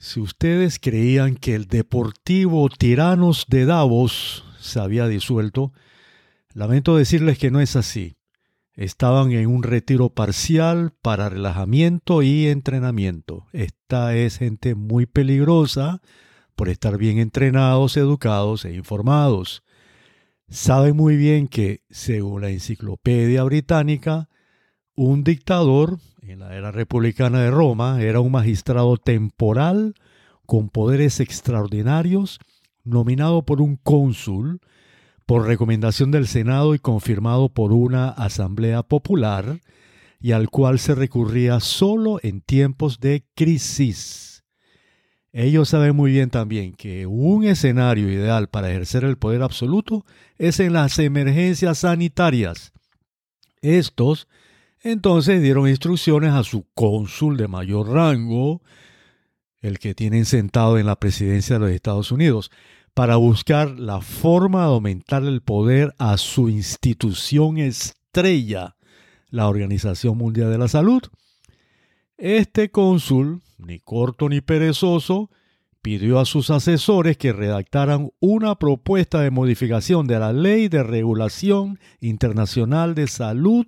Si ustedes creían que el Deportivo Tiranos de Davos se había disuelto, lamento decirles que no es así. Estaban en un retiro parcial para relajamiento y entrenamiento. Esta es gente muy peligrosa por estar bien entrenados, educados e informados. Saben muy bien que, según la enciclopedia británica, un dictador en la era republicana de Roma era un magistrado temporal con poderes extraordinarios, nominado por un cónsul, por recomendación del Senado y confirmado por una asamblea popular, y al cual se recurría solo en tiempos de crisis. Ellos saben muy bien también que un escenario ideal para ejercer el poder absoluto es en las emergencias sanitarias. Estos entonces dieron instrucciones a su cónsul de mayor rango, el que tienen sentado en la presidencia de los Estados Unidos, para buscar la forma de aumentar el poder a su institución estrella, la Organización Mundial de la Salud. Este cónsul, ni corto ni perezoso, pidió a sus asesores que redactaran una propuesta de modificación de la Ley de Regulación Internacional de Salud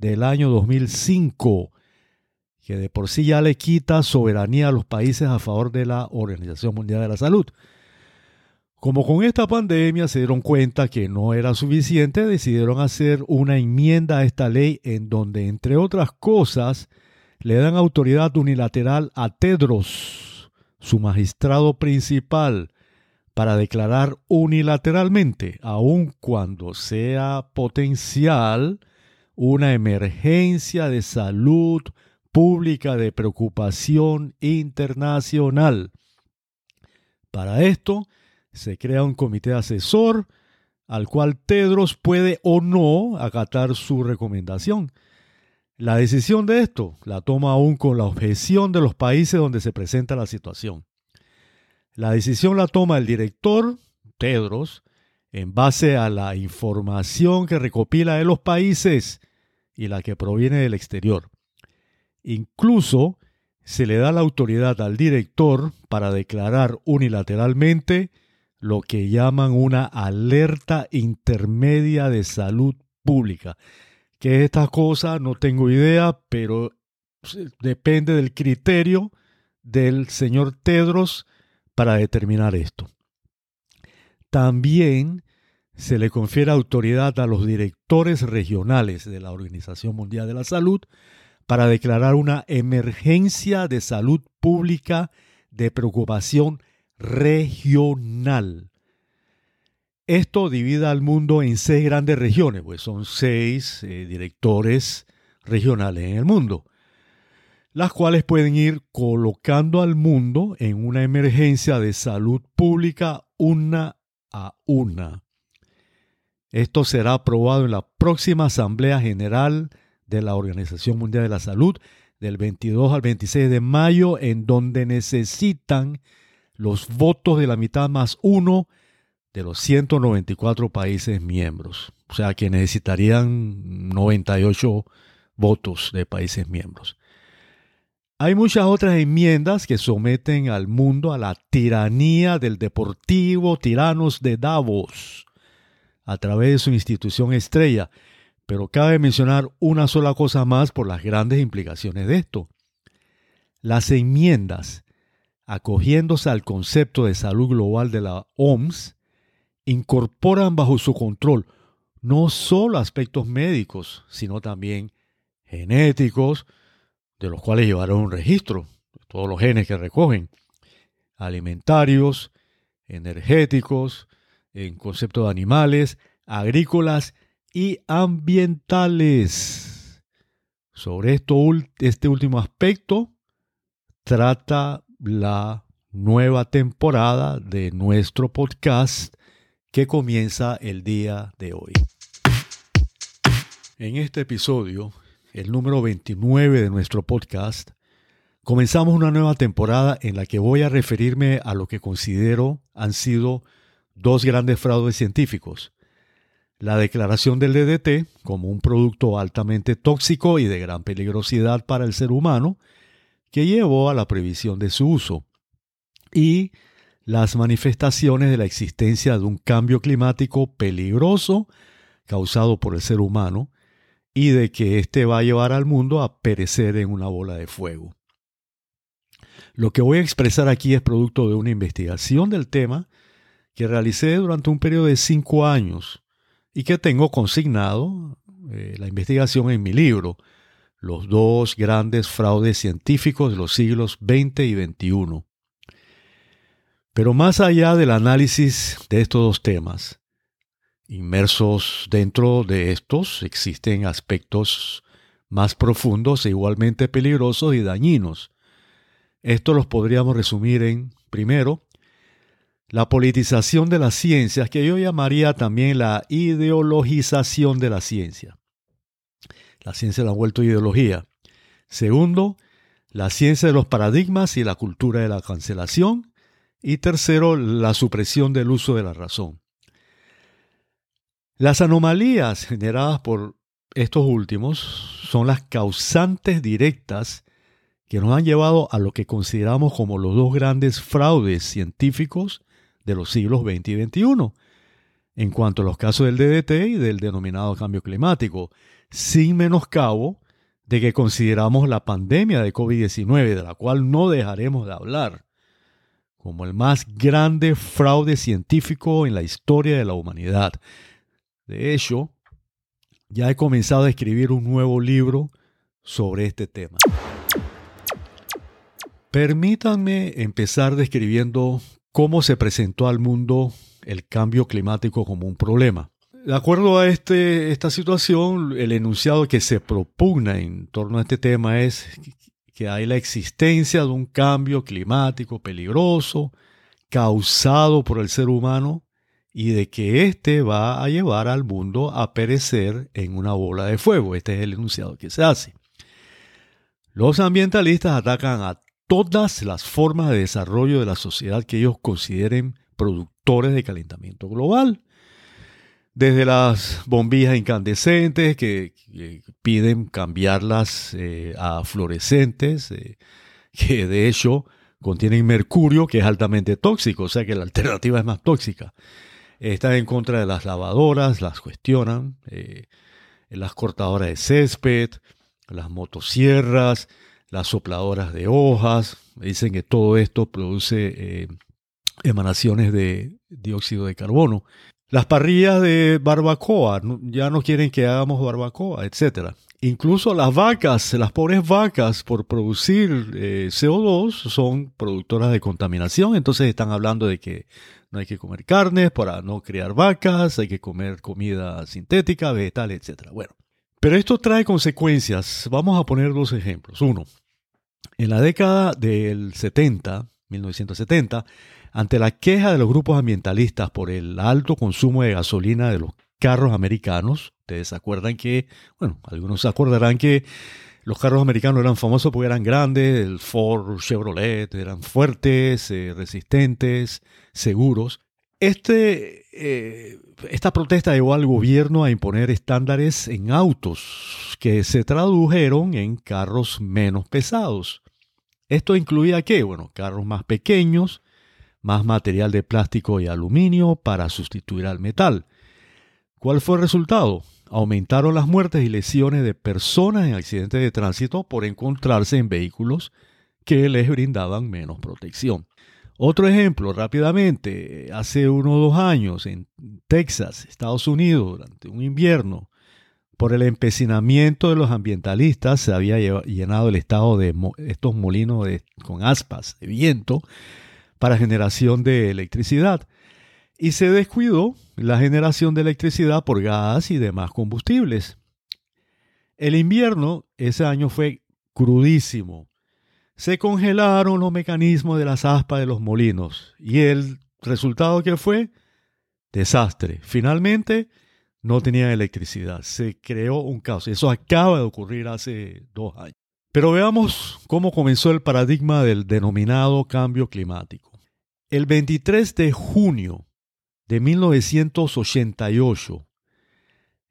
del año 2005, que de por sí ya le quita soberanía a los países a favor de la Organización Mundial de la Salud. Como con esta pandemia se dieron cuenta que no era suficiente, decidieron hacer una enmienda a esta ley en donde, entre otras cosas, le dan autoridad unilateral a Tedros, su magistrado principal, para declarar unilateralmente, aun cuando sea potencial, una emergencia de salud pública de preocupación internacional. Para esto, se crea un comité asesor al cual Tedros puede o no acatar su recomendación. La decisión de esto la toma aún con la objeción de los países donde se presenta la situación. La decisión la toma el director, Tedros, en base a la información que recopila de los países y la que proviene del exterior. Incluso se le da la autoridad al director para declarar unilateralmente lo que llaman una alerta intermedia de salud pública. Que esta cosa no tengo idea, pero depende del criterio del señor Tedros para determinar esto. También se le confiere autoridad a los directores regionales de la Organización Mundial de la Salud para declarar una emergencia de salud pública de preocupación regional. Esto divide al mundo en seis grandes regiones, pues son seis eh, directores regionales en el mundo, las cuales pueden ir colocando al mundo en una emergencia de salud pública una a una. Esto será aprobado en la próxima Asamblea General de la Organización Mundial de la Salud del 22 al 26 de mayo, en donde necesitan los votos de la mitad más uno de los 194 países miembros. O sea que necesitarían 98 votos de países miembros. Hay muchas otras enmiendas que someten al mundo a la tiranía del deportivo tiranos de Davos a través de su institución estrella, pero cabe mencionar una sola cosa más por las grandes implicaciones de esto. Las enmiendas, acogiéndose al concepto de salud global de la OMS, incorporan bajo su control no solo aspectos médicos, sino también genéticos, de los cuales llevarán un registro, todos los genes que recogen, alimentarios, energéticos, en concepto de animales, agrícolas y ambientales. Sobre esto, este último aspecto trata la nueva temporada de nuestro podcast que comienza el día de hoy. En este episodio, el número 29 de nuestro podcast, comenzamos una nueva temporada en la que voy a referirme a lo que considero han sido dos grandes fraudes científicos. La declaración del DDT como un producto altamente tóxico y de gran peligrosidad para el ser humano, que llevó a la prohibición de su uso. y las manifestaciones de la existencia de un cambio climático peligroso causado por el ser humano y de que éste va a llevar al mundo a perecer en una bola de fuego. Lo que voy a expresar aquí es producto de una investigación del tema que realicé durante un periodo de cinco años y que tengo consignado eh, la investigación en mi libro, Los dos grandes fraudes científicos de los siglos XX y XXI. Pero más allá del análisis de estos dos temas, inmersos dentro de estos existen aspectos más profundos e igualmente peligrosos y dañinos. Esto los podríamos resumir en, primero, la politización de las ciencias, que yo llamaría también la ideologización de la ciencia. La ciencia la han vuelto ideología. Segundo, la ciencia de los paradigmas y la cultura de la cancelación. Y tercero, la supresión del uso de la razón. Las anomalías generadas por estos últimos son las causantes directas que nos han llevado a lo que consideramos como los dos grandes fraudes científicos de los siglos XX y XXI, en cuanto a los casos del DDT y del denominado cambio climático, sin menoscabo de que consideramos la pandemia de COVID-19, de la cual no dejaremos de hablar, como el más grande fraude científico en la historia de la humanidad. De hecho, ya he comenzado a escribir un nuevo libro sobre este tema. Permítanme empezar describiendo cómo se presentó al mundo el cambio climático como un problema. De acuerdo a este, esta situación, el enunciado que se propugna en torno a este tema es que hay la existencia de un cambio climático peligroso causado por el ser humano y de que éste va a llevar al mundo a perecer en una bola de fuego. Este es el enunciado que se hace. Los ambientalistas atacan a todas las formas de desarrollo de la sociedad que ellos consideren productores de calentamiento global. Desde las bombillas incandescentes que, piden cambiarlas eh, a fluorescentes, eh, que de hecho contienen mercurio, que es altamente tóxico, o sea que la alternativa es más tóxica. Están en contra de las lavadoras, las cuestionan, eh, las cortadoras de césped, las motosierras, las sopladoras de hojas. Dicen que todo esto produce eh, emanaciones de dióxido de carbono. Las parrillas de barbacoa, ya no quieren que hagamos barbacoa, etc. Incluso las vacas, las pobres vacas, por producir eh, CO2, son productoras de contaminación. Entonces están hablando de que no hay que comer carne para no criar vacas, hay que comer comida sintética, vegetal, etc. Bueno, pero esto trae consecuencias. Vamos a poner dos ejemplos. Uno, en la década del 70, 1970, ante la queja de los grupos ambientalistas por el alto consumo de gasolina de los carros americanos, ustedes acuerdan que, bueno, algunos se acordarán que los carros americanos eran famosos porque eran grandes, el Ford, Chevrolet, eran fuertes, eh, resistentes, seguros. Este, eh, esta protesta llevó al gobierno a imponer estándares en autos que se tradujeron en carros menos pesados. Esto incluía qué? Bueno, carros más pequeños, más material de plástico y aluminio para sustituir al metal. ¿Cuál fue el resultado? Aumentaron las muertes y lesiones de personas en accidentes de tránsito por encontrarse en vehículos que les brindaban menos protección. Otro ejemplo, rápidamente, hace uno o dos años en Texas, Estados Unidos, durante un invierno, por el empecinamiento de los ambientalistas, se había llenado el estado de estos molinos con aspas de viento para generación de electricidad. Y se descuidó la generación de electricidad por gas y demás combustibles. El invierno ese año fue crudísimo se congelaron los mecanismos de las aspas de los molinos y el resultado que fue desastre. Finalmente no tenían electricidad, se creó un caos. Eso acaba de ocurrir hace dos años. Pero veamos cómo comenzó el paradigma del denominado cambio climático. El 23 de junio de 1988,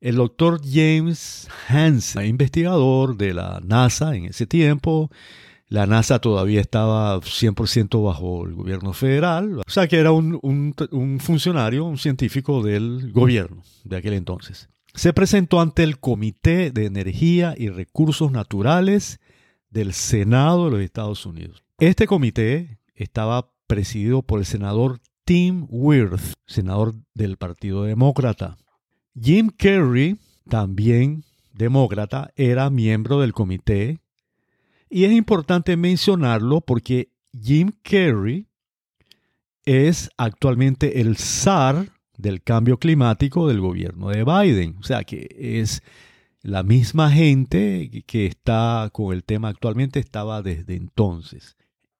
el doctor James Hansen, investigador de la NASA en ese tiempo, La NASA todavía estaba 100% bajo el gobierno federal, o sea que era un, un, funcionario, un científico del gobierno de aquel entonces. Se presentó ante el Comité de Energía y Recursos Naturales del Senado de los Estados Unidos. Este comité estaba presidido por el senador Tim Wirth, senador del Partido Demócrata. Jim Kerry, también demócrata, era miembro del comité y es importante mencionarlo porque Jim Kerry es actualmente el zar del cambio climático del gobierno de Biden. O sea que es la misma gente que está con el tema actualmente estaba desde entonces.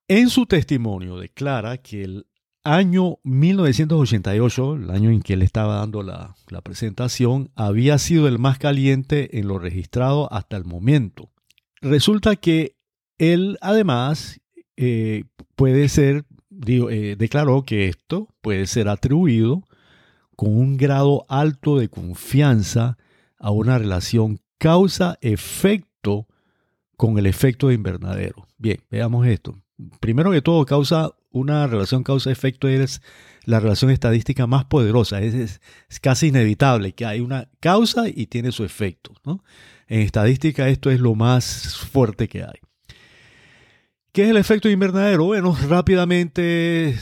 En su testimonio declara que el año 1988, el año en que él estaba dando la, presentación, había sido el más caliente en lo registrado hasta el momento. Resulta que él además eh, puede ser, eh, declaró que esto puede ser atribuido con un grado alto de confianza a una relación causa-efecto con el efecto de invernadero. Bien, veamos esto. Primero que todo, causa una relación causa-efecto es la relación estadística más poderosa. Es, casi inevitable que hay una causa y tiene su efecto. En estadística esto es lo más fuerte que hay. ¿Qué es el efecto invernadero? Bueno, rápidamente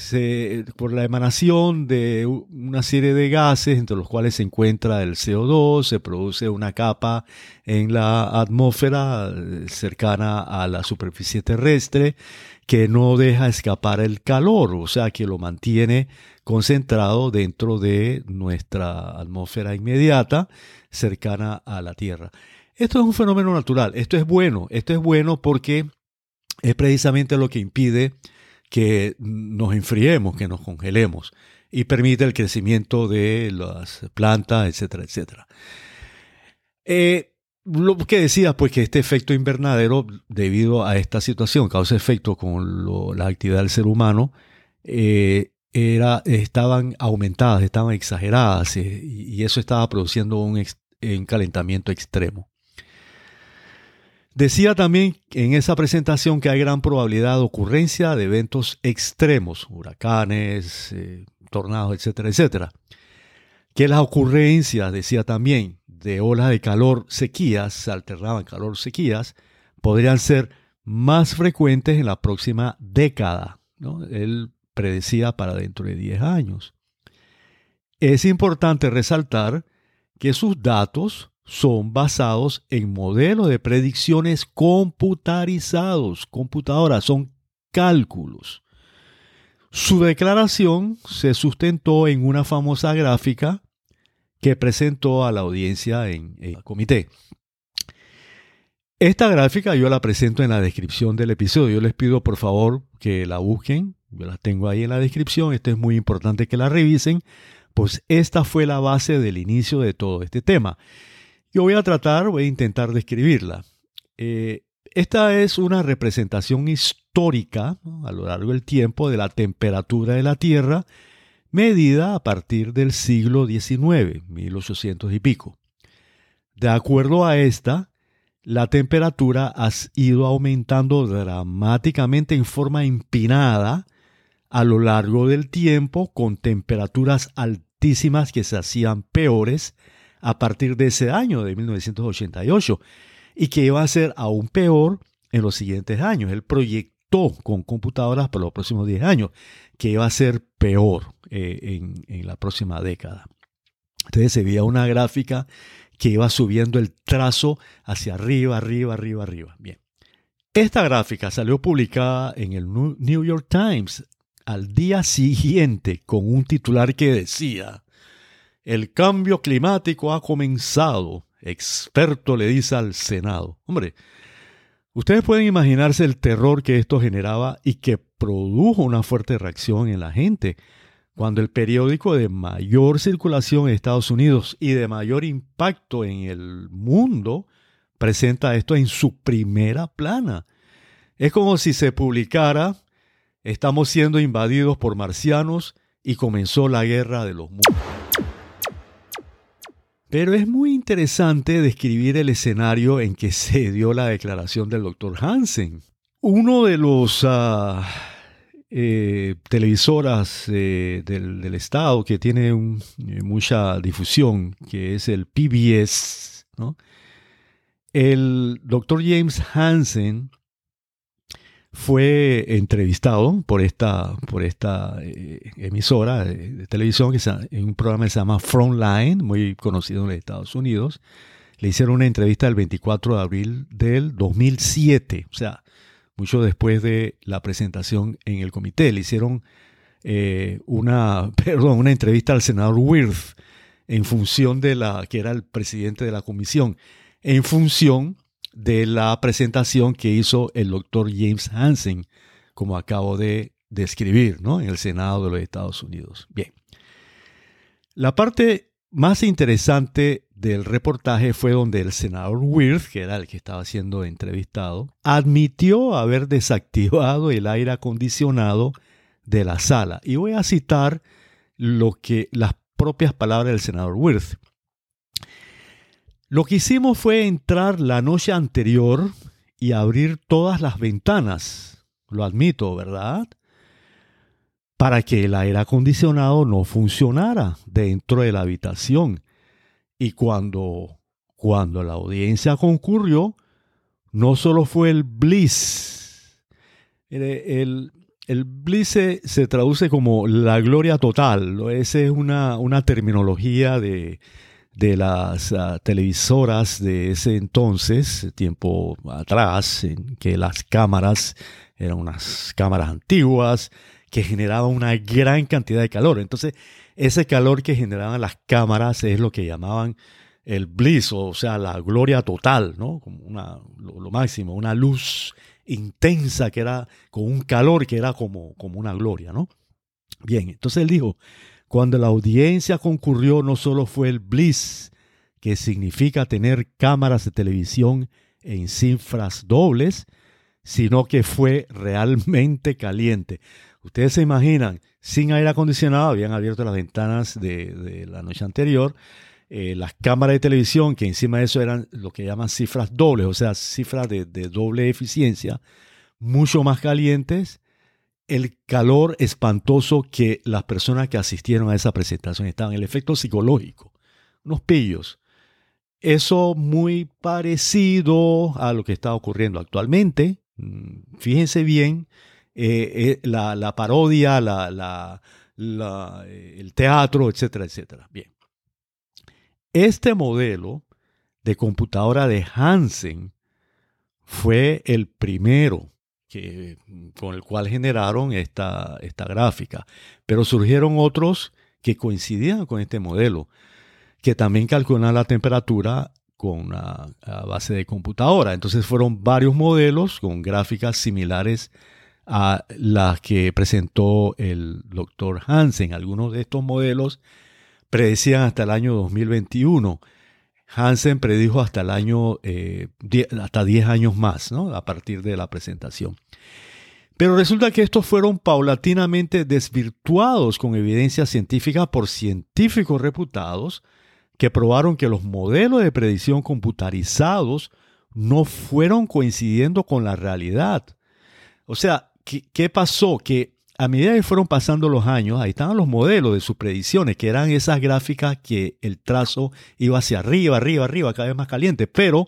por la emanación de una serie de gases entre los cuales se encuentra el CO2, se produce una capa en la atmósfera eh, cercana a la superficie terrestre que no deja escapar el calor, o sea, que lo mantiene concentrado dentro de nuestra atmósfera inmediata, cercana a la Tierra. Esto es un fenómeno natural, esto es bueno, esto es bueno porque es precisamente lo que impide que nos enfriemos, que nos congelemos y permite el crecimiento de las plantas, etcétera, etcétera. Eh, lo que decía, pues que este efecto invernadero, debido a esta situación, causa efecto con la actividad del ser humano, eh, era, estaban aumentadas, estaban exageradas eh, y eso estaba produciendo un, un, calentamiento extremo. Decía también en esa presentación que hay gran probabilidad de ocurrencia de eventos extremos, huracanes, eh, tornados, etcétera, etcétera. Que las ocurrencias, decía también, de olas de calor sequías, se alternaban calor sequías, podrían ser más frecuentes en la próxima década. Él predecía para dentro de 10 años. Es importante resaltar que sus datos son basados en modelos de predicciones computarizados, computadoras, son cálculos. Su declaración se sustentó en una famosa gráfica que presentó a la audiencia en, el comité. Esta gráfica yo la presento en la descripción del episodio. Yo les pido por favor que la busquen. Yo la tengo ahí en la descripción. Esto es muy importante que la revisen, pues esta fue la base del inicio de todo este tema. Yo voy a tratar, voy a intentar describirla. Eh, esta es una representación histórica a lo largo del tiempo de la temperatura de la Tierra medida a partir del siglo XIX, 1800 y pico. De acuerdo a esta, la temperatura ha ido aumentando dramáticamente en forma empinada a lo largo del tiempo con temperaturas altísimas que se hacían peores a partir de ese año de 1988 y que iba a ser aún peor en los siguientes años. Él proyectó con computadoras por los próximos 10 años que iba a ser peor eh, en, la próxima década. Entonces se veía una gráfica que iba subiendo el trazo hacia arriba, arriba, arriba, arriba. Bien. Esta gráfica salió publicada en el New York Times al día siguiente con un titular que decía, el cambio climático ha comenzado, experto le dice al Senado. Hombre, Ustedes pueden imaginarse el terror que esto generaba y que produjo una fuerte reacción en la gente cuando el periódico de mayor circulación en Estados Unidos y de mayor impacto en el mundo presenta esto en su primera plana. Es como si se publicara, estamos siendo invadidos por marcianos y comenzó la guerra de los mundos. Pero es muy interesante describir el escenario en que se dio la declaración del doctor Hansen. Uno de los eh, televisoras eh, del, Estado que tiene eh, mucha difusión, que es el PBS, el doctor James Hansen fue entrevistado por esta, por esta emisora de, televisión, que en un programa que se llama Frontline, muy conocido en los Estados Unidos. Le hicieron una entrevista el 24 de abril del 2007, o sea, mucho después de la presentación en el comité. Le hicieron eh, una, perdón, una entrevista al senador Wirth en función de la, que era el presidente de la comisión, en función de la presentación que hizo el doctor James Hansen, como acabo de describir, ¿no? En el Senado de los Estados Unidos. Bien. La parte más interesante del reportaje fue donde el senador Wirth, que era el que estaba siendo entrevistado, admitió haber desactivado el aire acondicionado de la sala. Y voy a citar lo que las propias palabras del senador Wirth. Lo que hicimos fue entrar la noche anterior y abrir todas las ventanas. Lo admito, ¿verdad? Para que el aire acondicionado no funcionara dentro de la habitación y cuando, cuando la audiencia concurrió, no solo fue el bliss, el, el, bliss se, traduce como la gloria total, esa es una, una terminología de, de las ah, televisoras de ese entonces, tiempo atrás, en que las cámaras eran unas cámaras antiguas que generaban una gran cantidad de calor. Entonces, ese calor que generaban las cámaras es lo que llamaban el bliss, o sea, la gloria total, ¿no? Como una, lo, máximo, una luz intensa que era con un calor que era como, como una gloria, ¿no? Bien, entonces él dijo, cuando la audiencia concurrió no solo fue el bliss, que significa tener cámaras de televisión en cifras dobles, sino que fue realmente caliente. Ustedes se imaginan, sin aire acondicionado, habían abierto las ventanas de, la noche anterior, eh, las cámaras de televisión, que encima de eso eran lo que llaman cifras dobles, o sea, cifras de, doble eficiencia, mucho más calientes, el calor espantoso que las personas que asistieron a esa presentación estaban, el efecto psicológico, unos pillos. Eso muy parecido a lo que está ocurriendo actualmente. Mm, fíjense bien, eh, eh, la, parodia, la, eh, el teatro, etcétera, etcétera. Bien. Este modelo de computadora de Hansen fue el primero que, con el cual generaron esta, esta gráfica, pero surgieron otros que coincidían con este modelo, que también calculaban la temperatura con una base de computadora. Entonces fueron varios modelos con gráficas similares a las que presentó el doctor Hansen. Algunos de estos modelos predecían hasta el año 2021. Hansen predijo hasta el año, eh, hasta 10 años más, ¿no? A partir de la presentación. Pero resulta que estos fueron paulatinamente desvirtuados con evidencia científica por científicos reputados que probaron que los modelos de predicción computarizados no fueron coincidiendo con la realidad. O sea, ¿qué, pasó? Que a medida que fueron pasando los años, ahí estaban los modelos de sus predicciones, que eran esas gráficas que el trazo iba hacia arriba, arriba, arriba, cada vez más caliente, pero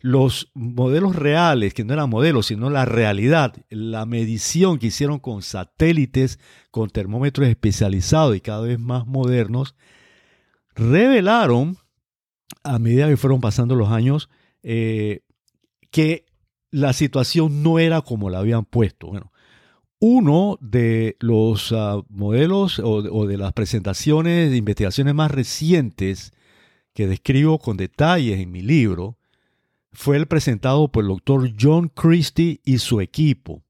los modelos reales, que no eran modelos, sino la realidad, la medición que hicieron con satélites, con termómetros especializados y cada vez más modernos, revelaron, a medida que fueron pasando los años, eh, que la situación no era como la habían puesto. Bueno, uno de los ah, modelos o, de las presentaciones de investigaciones más recientes que describo con detalles en mi libro fue el presentado por el doctor John Christie y su equipo.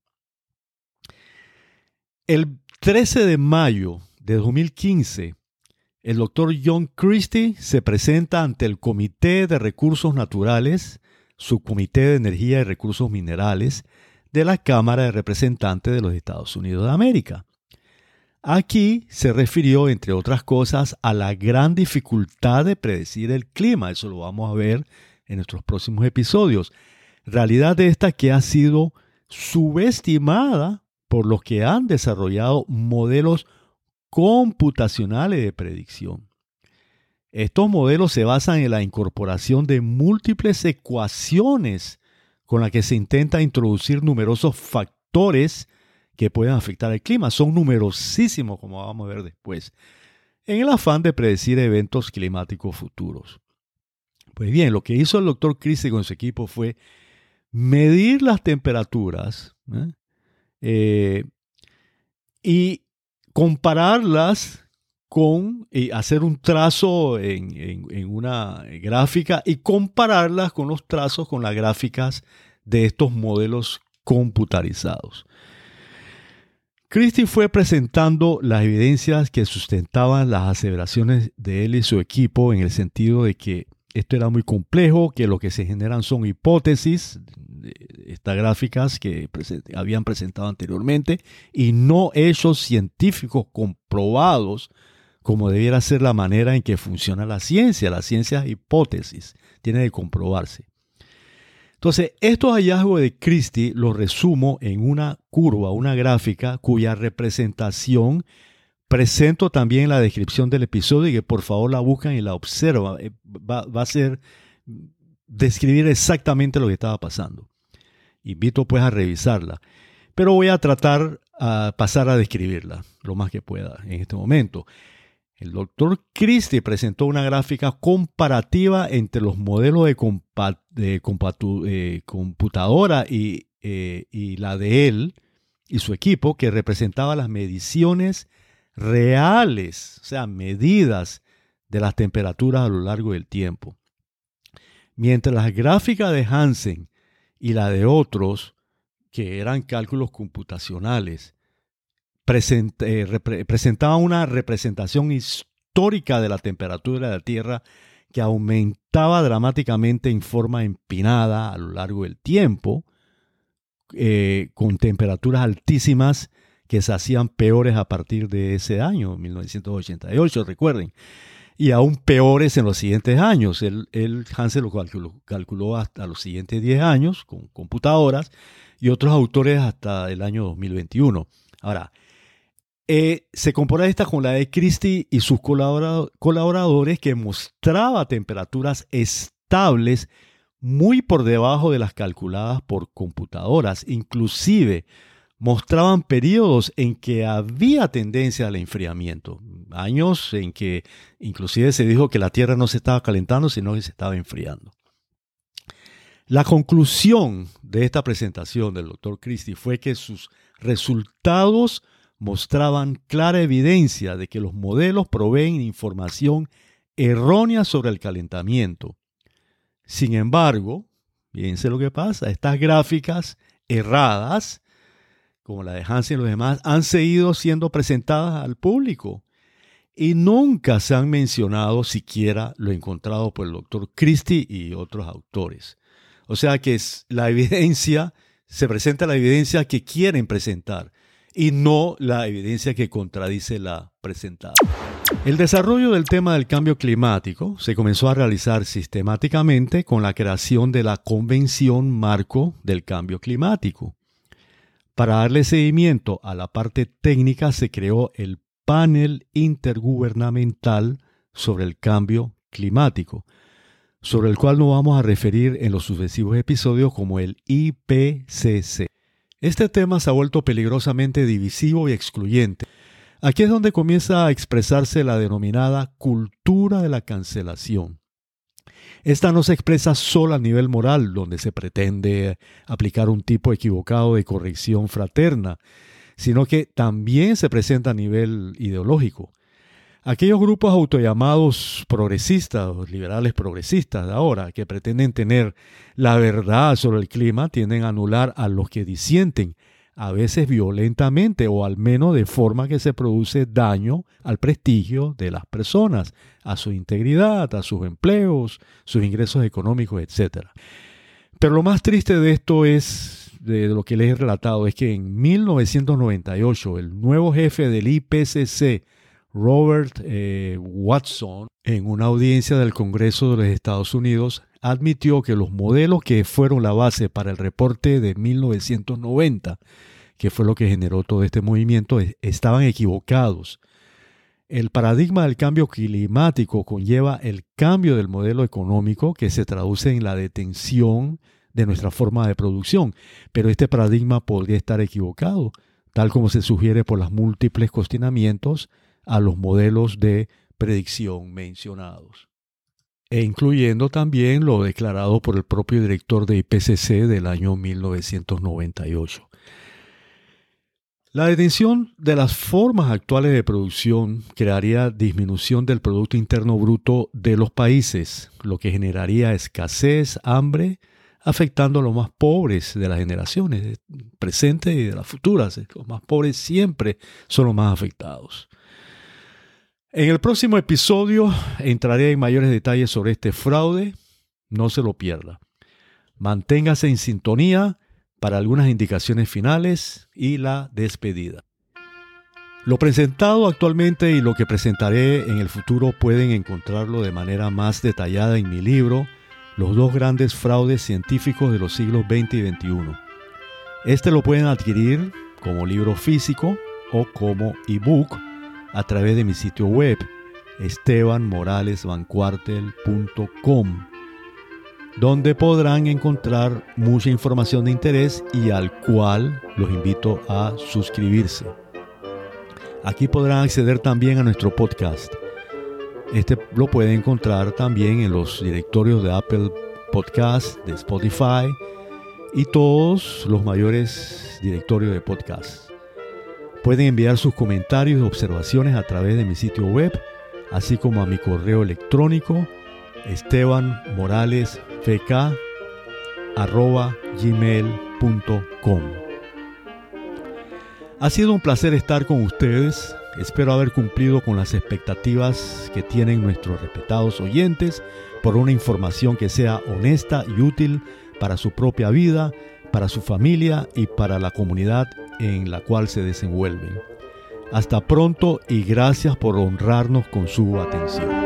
El 13 de mayo de 2015, el doctor John Christie se presenta ante el Comité de Recursos Naturales, Subcomité de Energía y Recursos Minerales, de la Cámara de Representantes de los Estados Unidos de América. Aquí se refirió, entre otras cosas, a la gran dificultad de predecir el clima. Eso lo vamos a ver en nuestros próximos episodios. Realidad de esta que ha sido subestimada por los que han desarrollado modelos computacionales de predicción. Estos modelos se basan en la incorporación de múltiples ecuaciones con las que se intenta introducir numerosos factores que pueden afectar el clima. Son numerosísimos, como vamos a ver después, en el afán de predecir eventos climáticos futuros. Pues bien, lo que hizo el doctor Christie con su equipo fue medir las temperaturas ¿eh? Eh, y compararlas con hacer un trazo en, una gráfica y compararlas con los trazos con las gráficas de estos modelos computarizados. Christie fue presentando las evidencias que sustentaban las aseveraciones de él y su equipo en el sentido de que esto era muy complejo, que lo que se generan son hipótesis, estas gráficas que habían presentado anteriormente, y no hechos científicos comprobados como debiera ser la manera en que funciona la ciencia. La ciencia es hipótesis, tiene que comprobarse. Entonces, estos hallazgos de Christie los resumo en una curva, una gráfica cuya representación presento también en la descripción del episodio y que por favor la buscan y la observan. Eh, va, va a ser describir exactamente lo que estaba pasando. Invito pues a revisarla. Pero voy a tratar a pasar a describirla lo más que pueda en este momento. El doctor Christie presentó una gráfica comparativa entre los modelos de, eh, computadora y, eh, y la de él y su equipo que representaba las mediciones reales, o sea, medidas de las temperaturas a lo largo del tiempo. Mientras las gráficas de Hansen y la de otros, que eran cálculos computacionales, eh, presentaba una representación histórica de la temperatura de la Tierra que aumentaba dramáticamente en forma empinada a lo largo del tiempo, eh, con temperaturas altísimas que se hacían peores a partir de ese año, 1988, recuerden, y aún peores en los siguientes años. El, el Hansen lo calculó, calculó, hasta los siguientes 10 años con computadoras y otros autores hasta el año 2021. Ahora, eh, se compara esta con la de Christie y sus colaboradores que mostraba temperaturas estables muy por debajo de las calculadas por computadoras. Inclusive mostraban periodos en que había tendencia al enfriamiento. Años en que inclusive se dijo que la Tierra no se estaba calentando, sino que se estaba enfriando. La conclusión de esta presentación del doctor Christie fue que sus resultados mostraban clara evidencia de que los modelos proveen información errónea sobre el calentamiento. Sin embargo, fíjense lo que pasa, estas gráficas erradas, como la de Hansen y los demás, han seguido siendo presentadas al público y nunca se han mencionado siquiera lo encontrado por el doctor Christie y otros autores. O sea que la evidencia, se presenta la evidencia que quieren presentar y no la evidencia que contradice la presentada. El desarrollo del tema del cambio climático se comenzó a realizar sistemáticamente con la creación de la Convención Marco del Cambio Climático. Para darle seguimiento a la parte técnica se creó el Panel Intergubernamental sobre el Cambio Climático, sobre el cual nos vamos a referir en los sucesivos episodios como el IPCC. Este tema se ha vuelto peligrosamente divisivo y excluyente. Aquí es donde comienza a expresarse la denominada cultura de la cancelación. Esta no se expresa solo a nivel moral, donde se pretende aplicar un tipo equivocado de corrección fraterna, sino que también se presenta a nivel ideológico. Aquellos grupos autollamados progresistas liberales progresistas de ahora, que pretenden tener la verdad sobre el clima, tienden a anular a los que disienten, a veces violentamente o al menos de forma que se produce daño al prestigio de las personas, a su integridad, a sus empleos, sus ingresos económicos, etc. Pero lo más triste de esto es, de lo que les he relatado, es que en 1998 el nuevo jefe del IPCC, Robert eh, Watson, en una audiencia del Congreso de los Estados Unidos, admitió que los modelos que fueron la base para el reporte de 1990, que fue lo que generó todo este movimiento, estaban equivocados. El paradigma del cambio climático conlleva el cambio del modelo económico que se traduce en la detención de nuestra forma de producción, pero este paradigma podría estar equivocado, tal como se sugiere por los múltiples cuestionamientos a los modelos de predicción mencionados, e incluyendo también lo declarado por el propio director de IPCC del año 1998. La detención de las formas actuales de producción crearía disminución del Producto Interno Bruto de los países, lo que generaría escasez, hambre, afectando a los más pobres de las generaciones presentes y de las futuras. Los más pobres siempre son los más afectados. En el próximo episodio entraré en mayores detalles sobre este fraude. No se lo pierda. Manténgase en sintonía para algunas indicaciones finales y la despedida. Lo presentado actualmente y lo que presentaré en el futuro pueden encontrarlo de manera más detallada en mi libro los dos grandes fraudes científicos de los siglos XX y XXI. Este lo pueden adquirir como libro físico o como ebook a través de mi sitio web estebanmoralesvancuartel.com donde podrán encontrar mucha información de interés y al cual los invito a suscribirse. Aquí podrán acceder también a nuestro podcast este lo pueden encontrar también en los directorios de Apple Podcast, de Spotify y todos los mayores directorios de podcast. Pueden enviar sus comentarios y observaciones a través de mi sitio web, así como a mi correo electrónico estebanmoralesfk.gmail.com Ha sido un placer estar con ustedes. Espero haber cumplido con las expectativas que tienen nuestros respetados oyentes por una información que sea honesta y útil para su propia vida, para su familia y para la comunidad en la cual se desenvuelven. Hasta pronto y gracias por honrarnos con su atención.